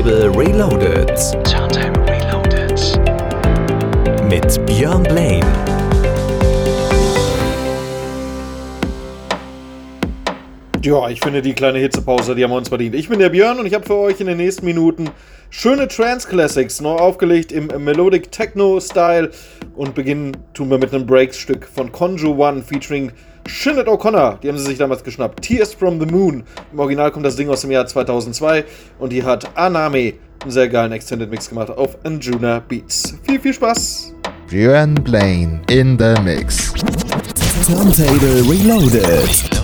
Turntable Reloaded. Turntable Reloaded. Mit Björn Blaine. Ja, ich finde die kleine Hitzepause, die haben wir uns verdient. Ich bin der Björn und ich habe für euch in den nächsten Minuten schöne Trance Classics neu aufgelegt im Melodic Techno Style und beginnen tun wir mit einem Breaks-Stück von Conjure One featuring Shinnet O'Connor, die haben sie sich damals geschnappt. Tears from the Moon. Im Original kommt das Ding aus dem Jahr 2002 und die hat Aname einen sehr geilen Extended Mix gemacht auf Anjuna Beats. Viel, viel Spaß! Björn Blaine in the Mix. Turntable. Reloaded.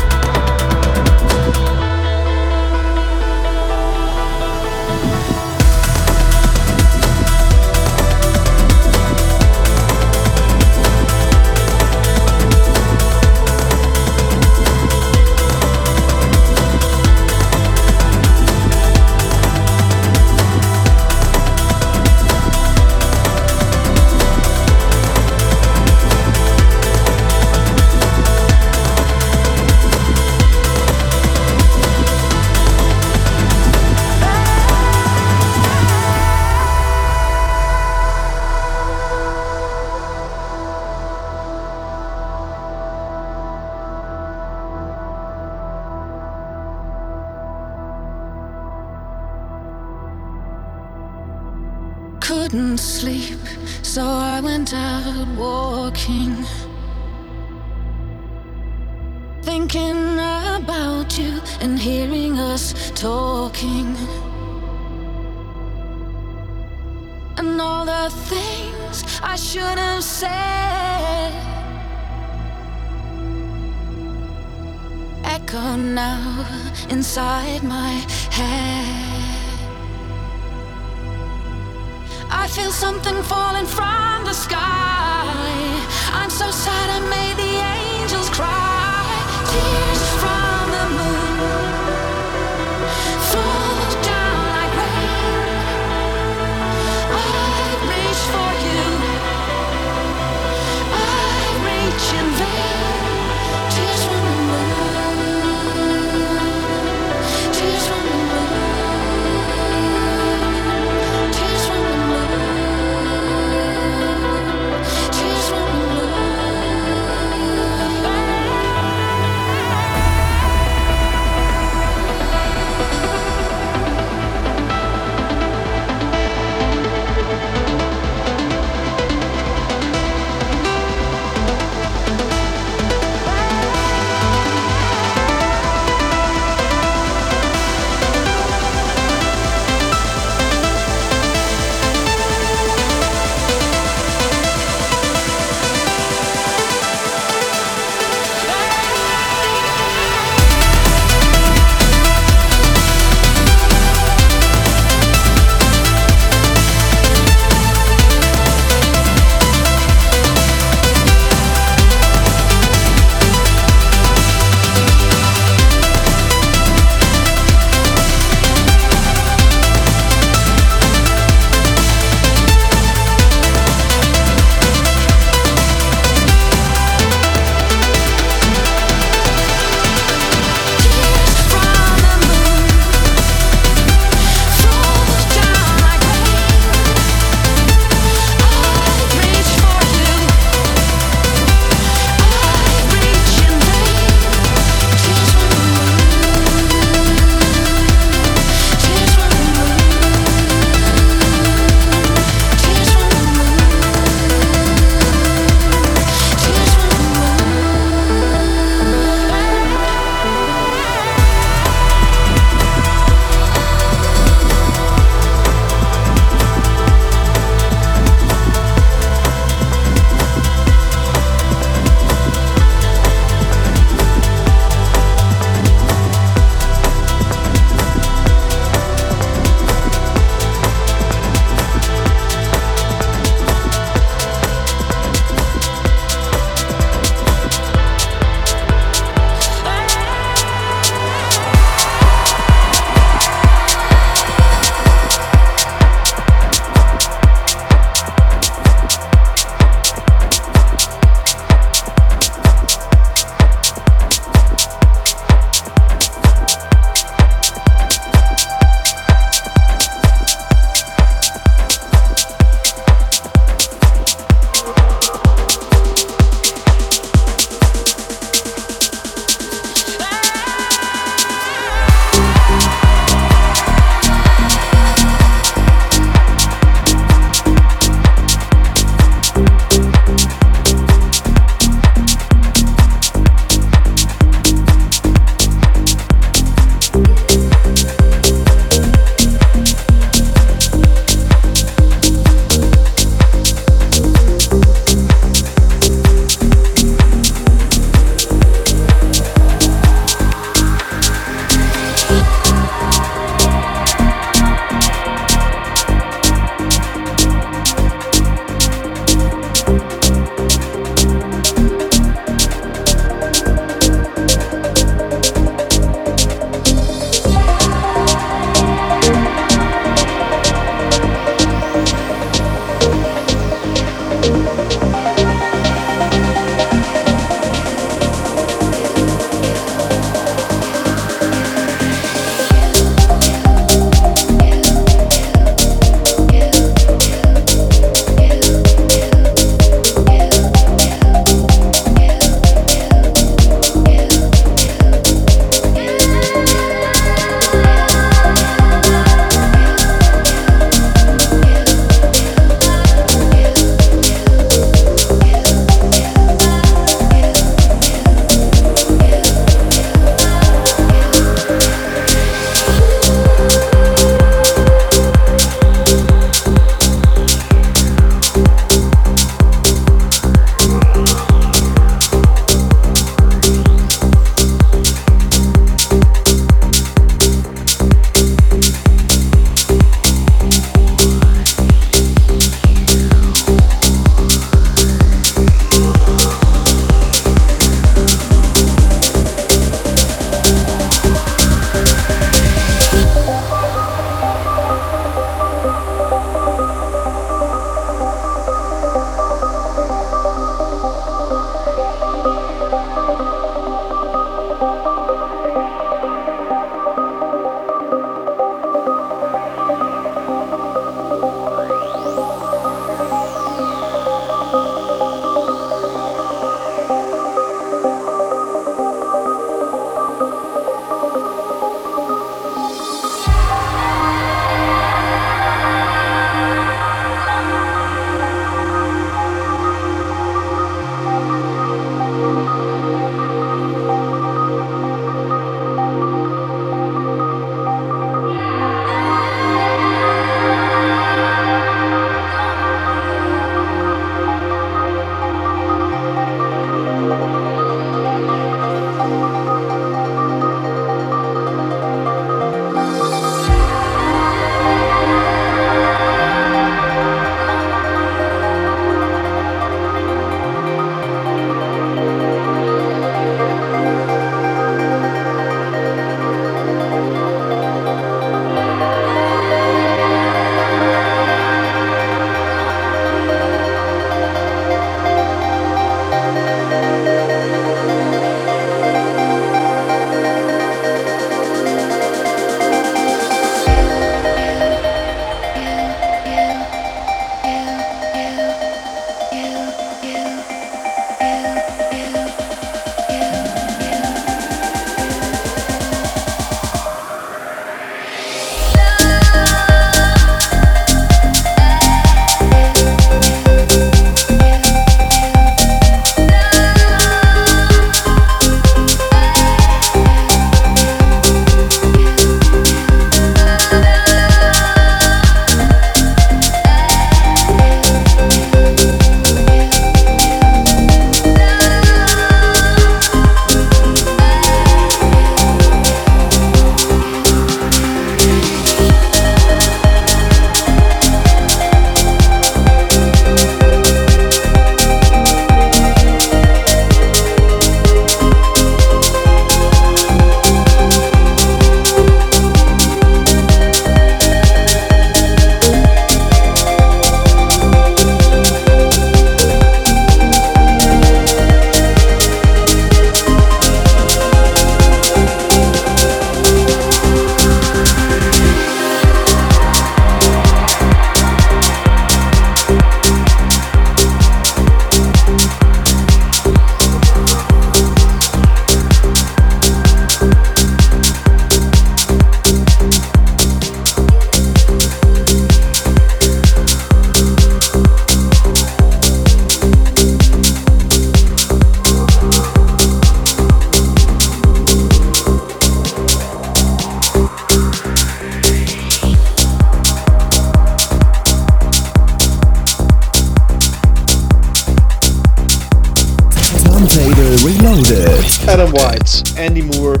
Adam White, Andy Moore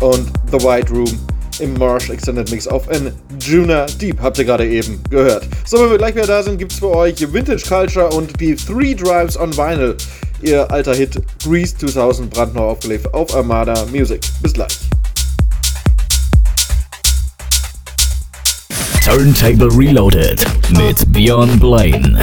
und The White Room im Marsh Extended Mix auf in Juna Deep, habt ihr gerade eben gehört. So, wenn wir gleich wieder da sind, gibt es für euch Vintage Culture und die Three Drives on Vinyl. Ihr alter Hit Grease 2000 brandneu aufgelegt auf Armada Music. Bis gleich. Turntable Reloaded mit Björn Blaine.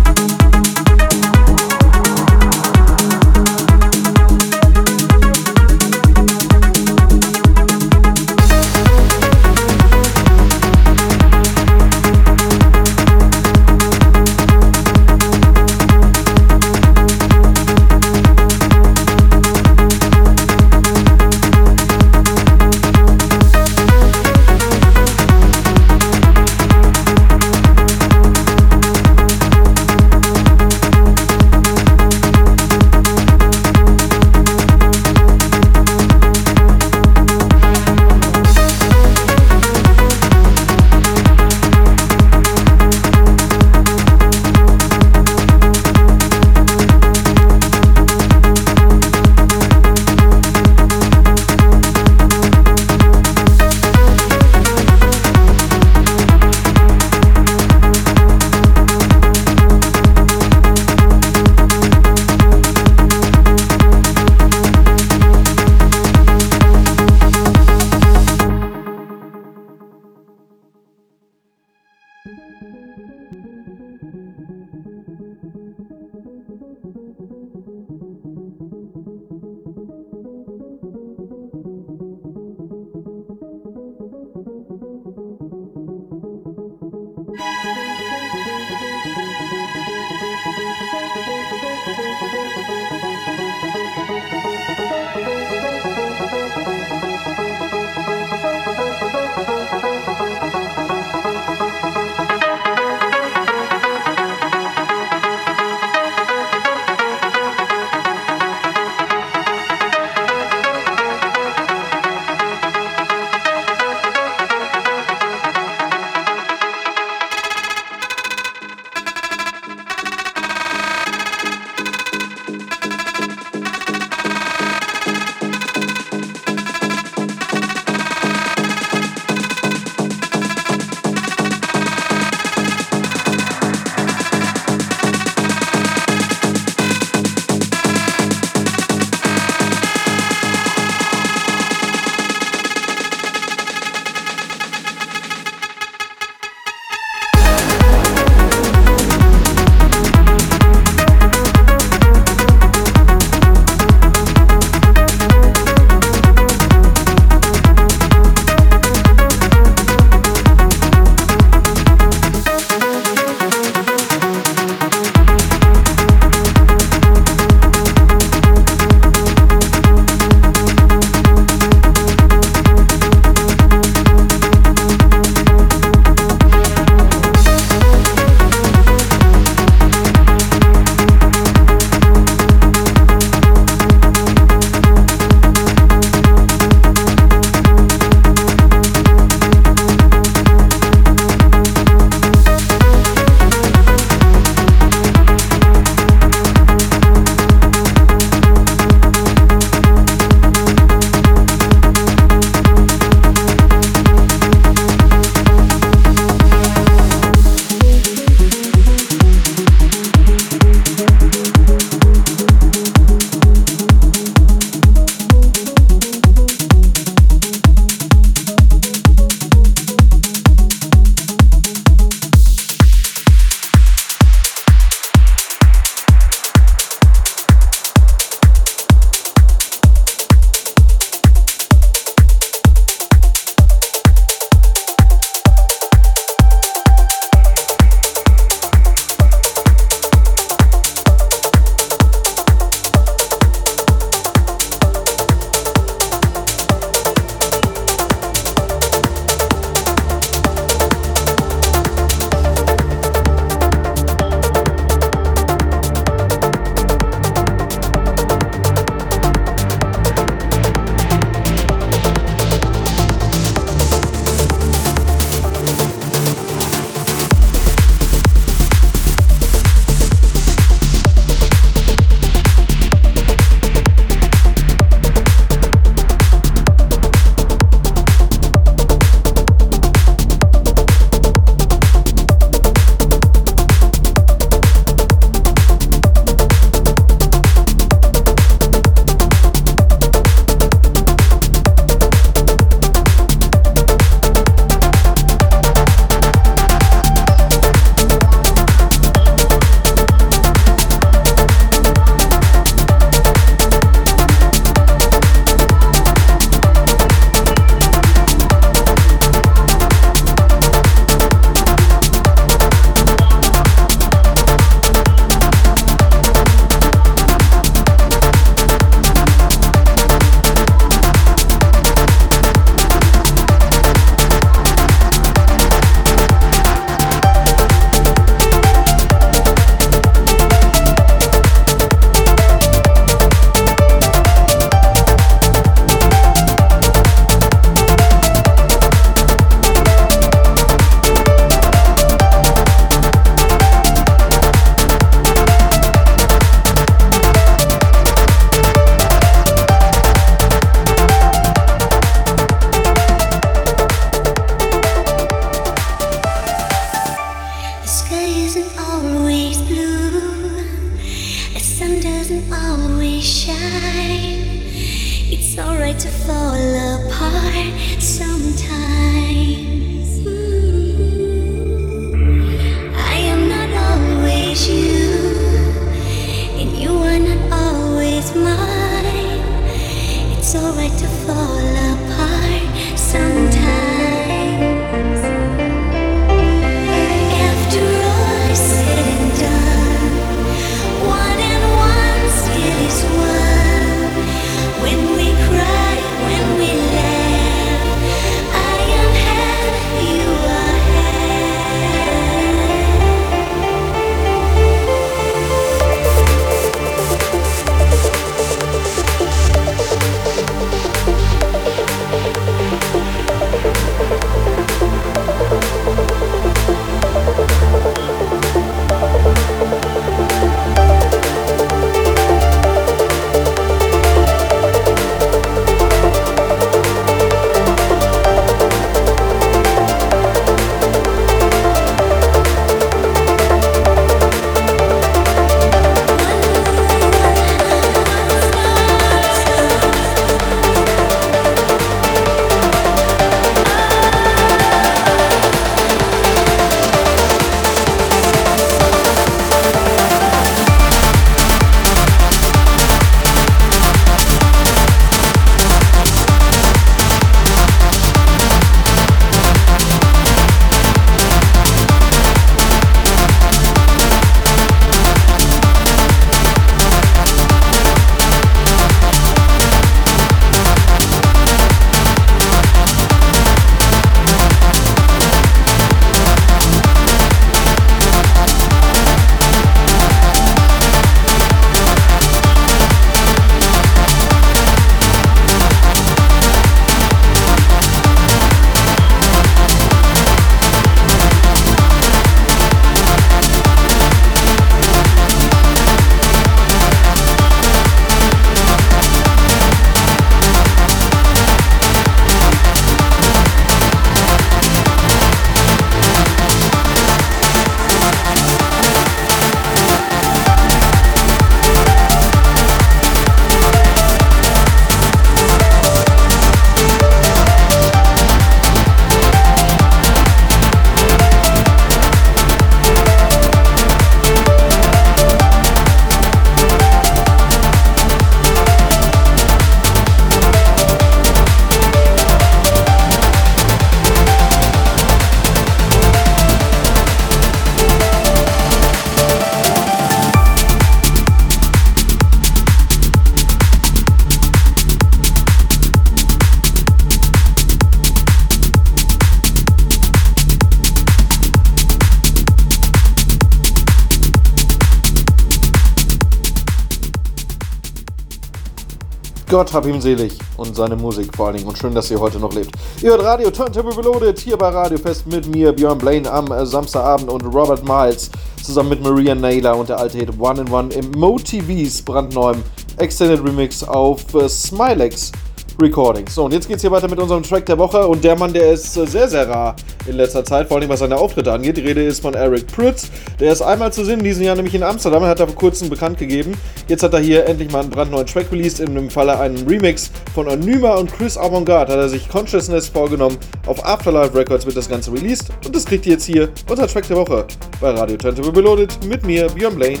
Gott hab ihm selig und seine Musik vor allen Dingen. Und schön, dass ihr heute noch lebt. Ihr hört Radio Turntable Reloaded hier bei Radio Fest mit mir, Björn Blaine, am äh, Samstagabend und Robert Miles zusammen mit Maria Naylor und der alte Hit One in One im MoTVs brandneuem Extended Remix auf äh, Smilex Recordings. So, und jetzt geht's hier weiter mit unserem Track der Woche. Und der Mann, der ist äh, sehr, sehr rar in letzter Zeit, vor allem was seine Auftritte angeht. Die Rede ist von Eric Prutz. Der ist einmal zu sehen in diesem Jahr, nämlich in Amsterdam. Er hat er vor kurzem bekannt gegeben. Jetzt hat er hier endlich mal einen brandneuen Track released. In dem Falle einen Remix von Onyma und Chris Avantgarde. Hat er sich Consciousness vorgenommen. Auf Afterlife Records wird das Ganze released. Und das kriegt ihr jetzt hier unser Track der Woche bei Radio Turntable Reloaded mit mir, Björn Blaine.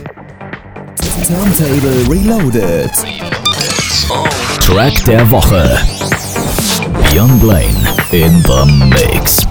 Turntable Reloaded. Track der Woche. Björn Blaine in the Mix.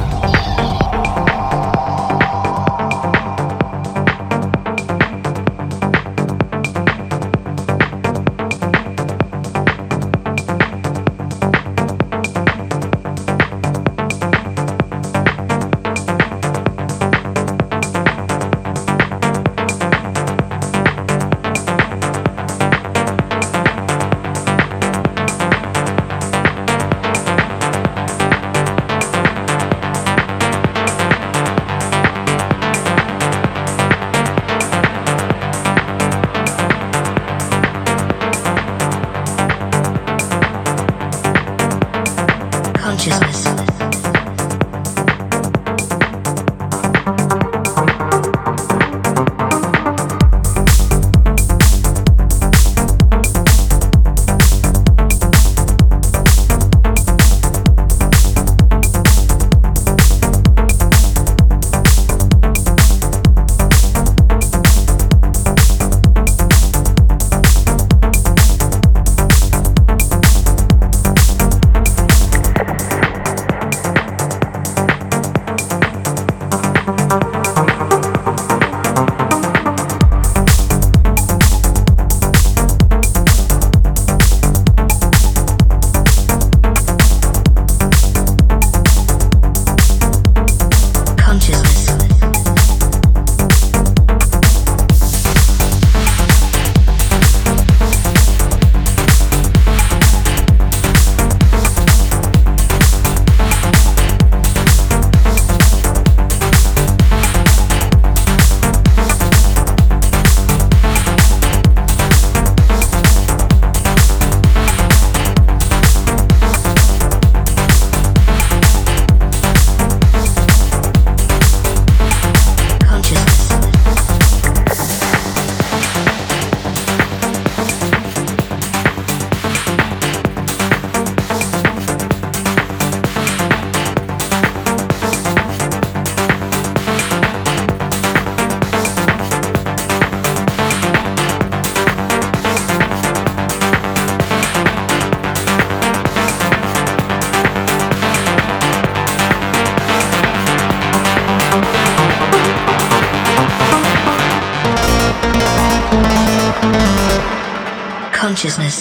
Consciousness.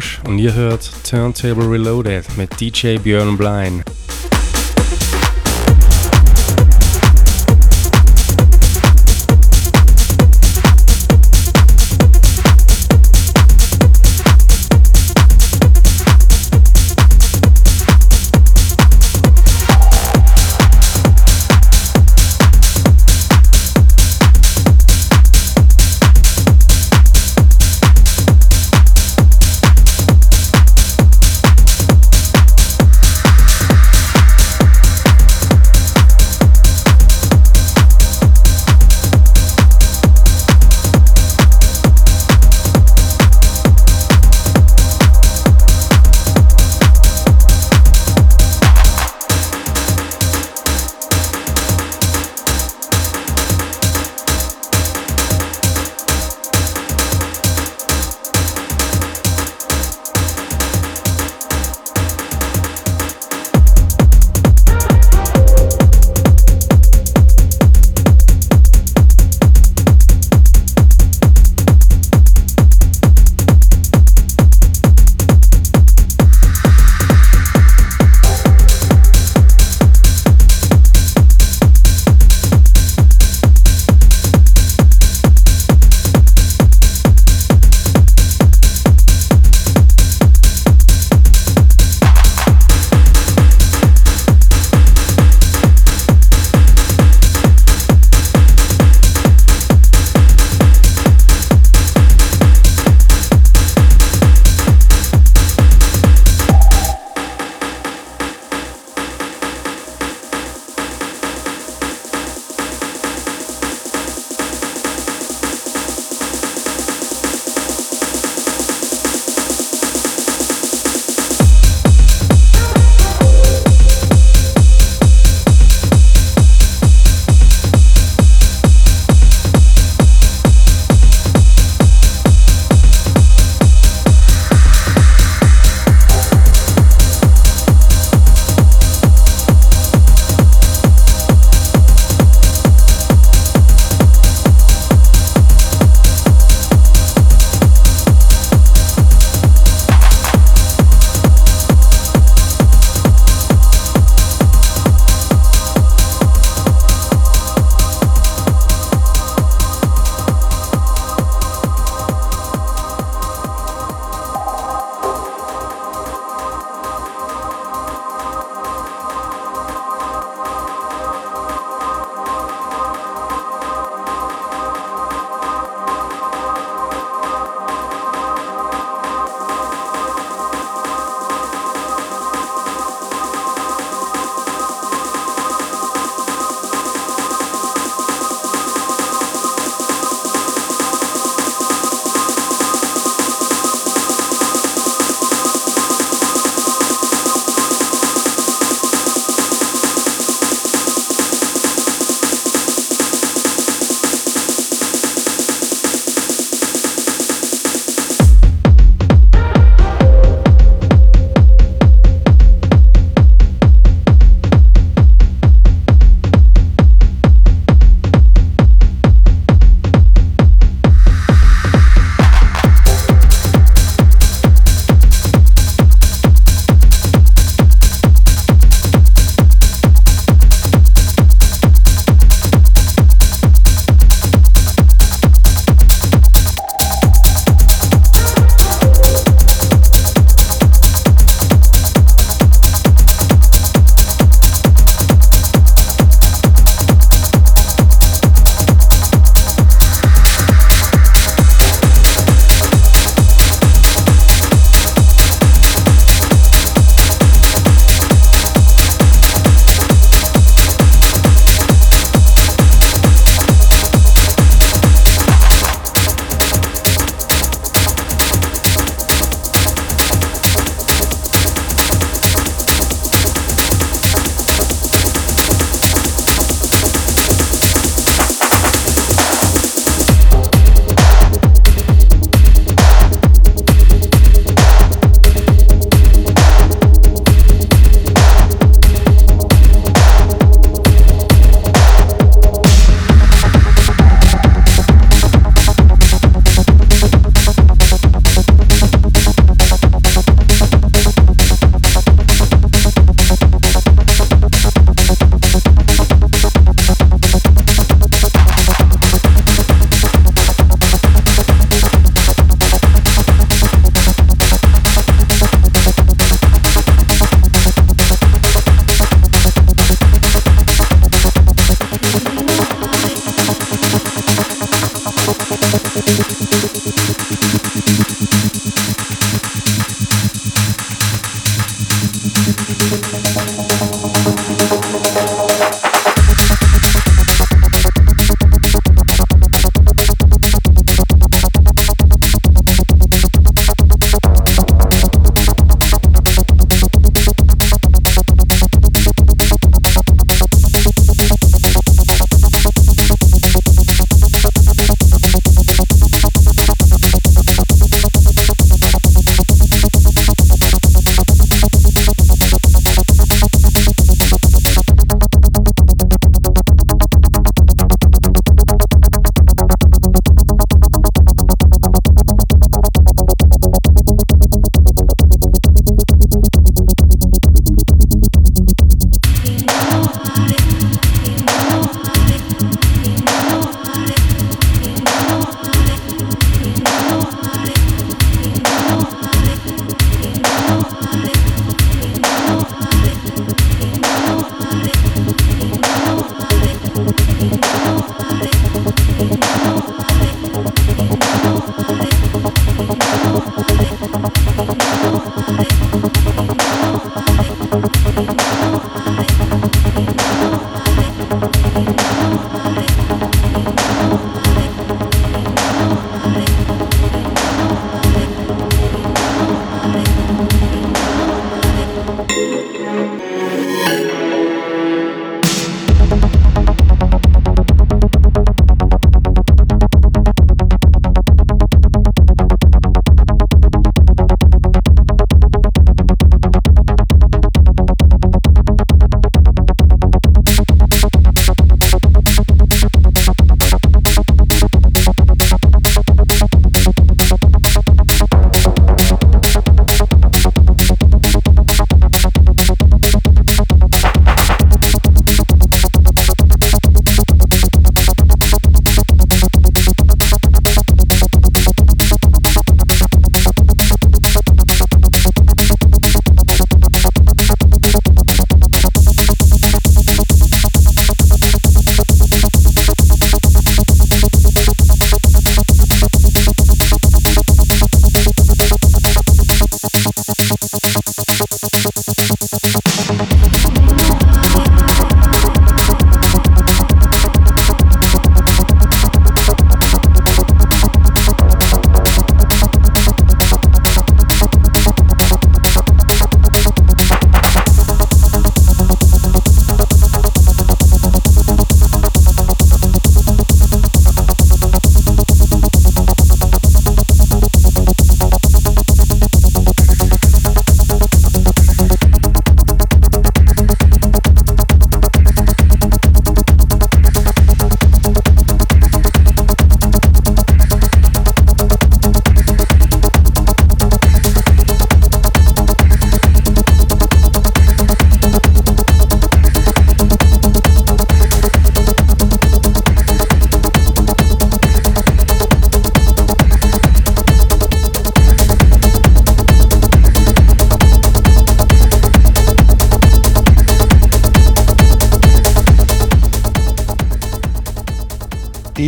Wellenrausch und ihr hört Turntable Reloaded mit DJ Björn Blein.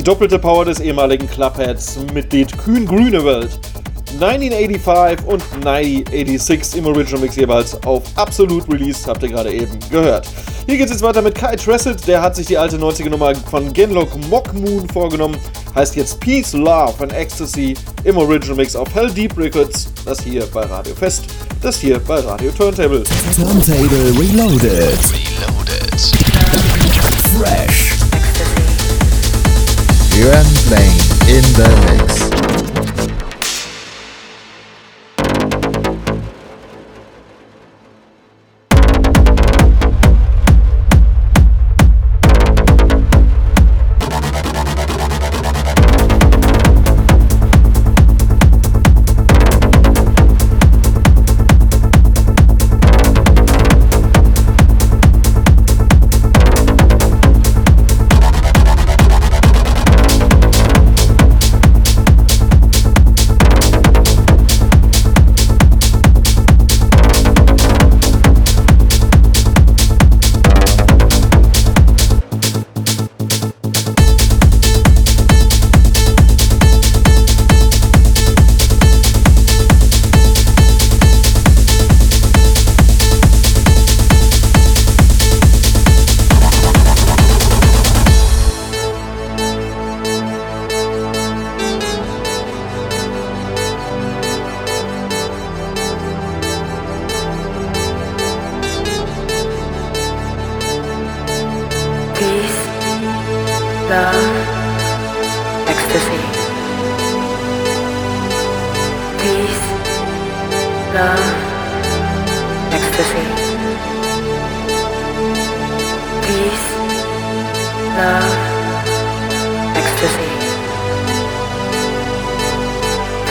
Die doppelte Power des ehemaligen Clubheads Mitglied Kühn Grünewald. 1985 und 1986 im Original Mix jeweils auf Absolute Release, habt ihr gerade eben gehört. Hier geht es jetzt weiter mit Kai Tressett, der hat sich die alte 90er Nummer von Genlock Mock Moon vorgenommen, heißt jetzt Peace, Love and Ecstasy im Original Mix auf Hell Deep Records, das hier bei Radio Fest, das hier bei Radio Turntable. Turntable Reloaded. Reloaded. Fresh. Björn Blaine in the mix.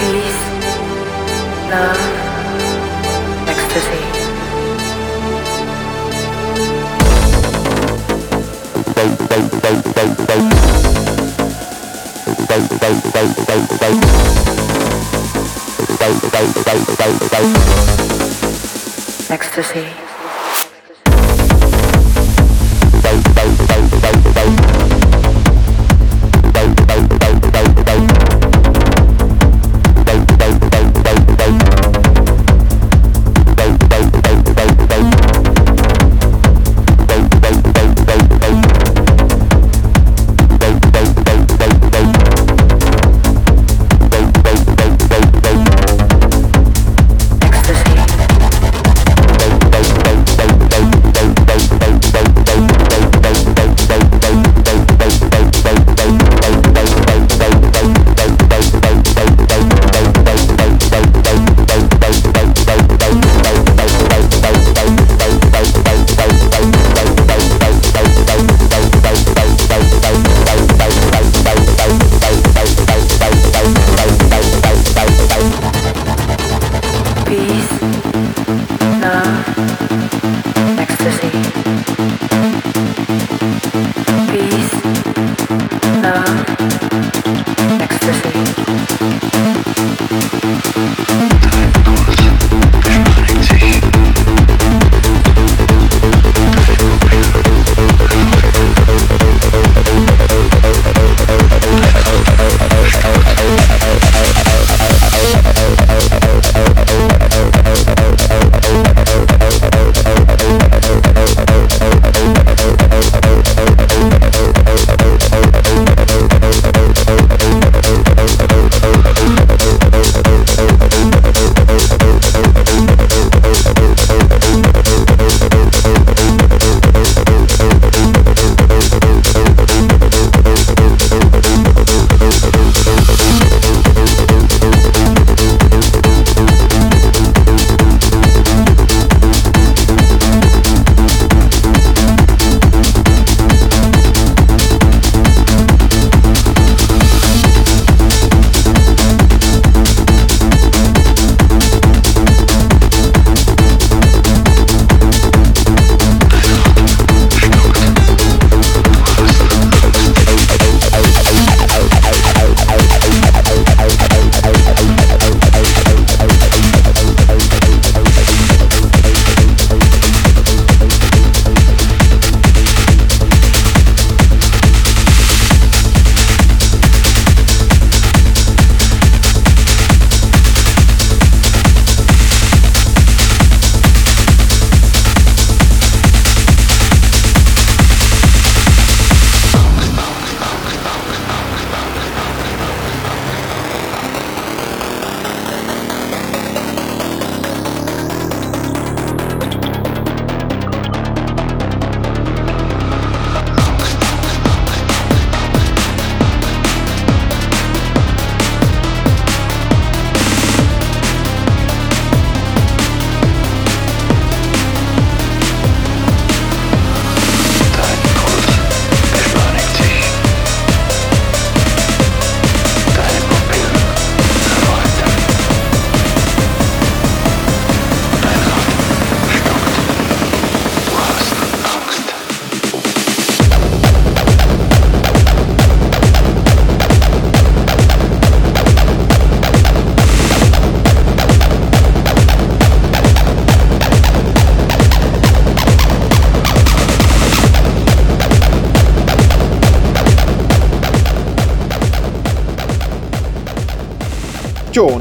Peace, love, ecstasy. Ecstasy.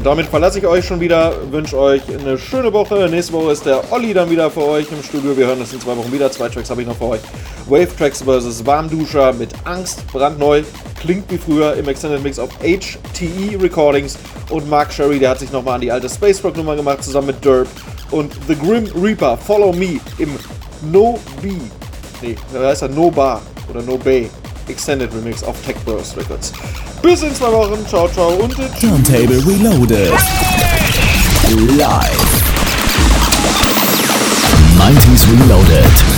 Und damit verlasse ich euch schon wieder. Wünsche euch eine schöne Woche. Nächste Woche ist der Olli dann wieder für euch im Studio. Wir hören uns in zwei Wochen wieder. Zwei Tracks habe ich noch für euch. Wave Tracks vs. Warmduscher mit Angst, brandneu. Klingt wie früher im Extended Mix auf HTE Recordings. Und Mark Sherry, der hat sich nochmal an die alte Space Rock Nummer gemacht, zusammen mit Derp. Und The Grim Reaper, Follow Me im No B. Nee, da heißt er No Bar oder No Bay. Extended Remix auf Tech Bros Records. Bis in zwei Wochen. Ciao, ciao und. Turntable Reloaded. Live. 90s Reloaded.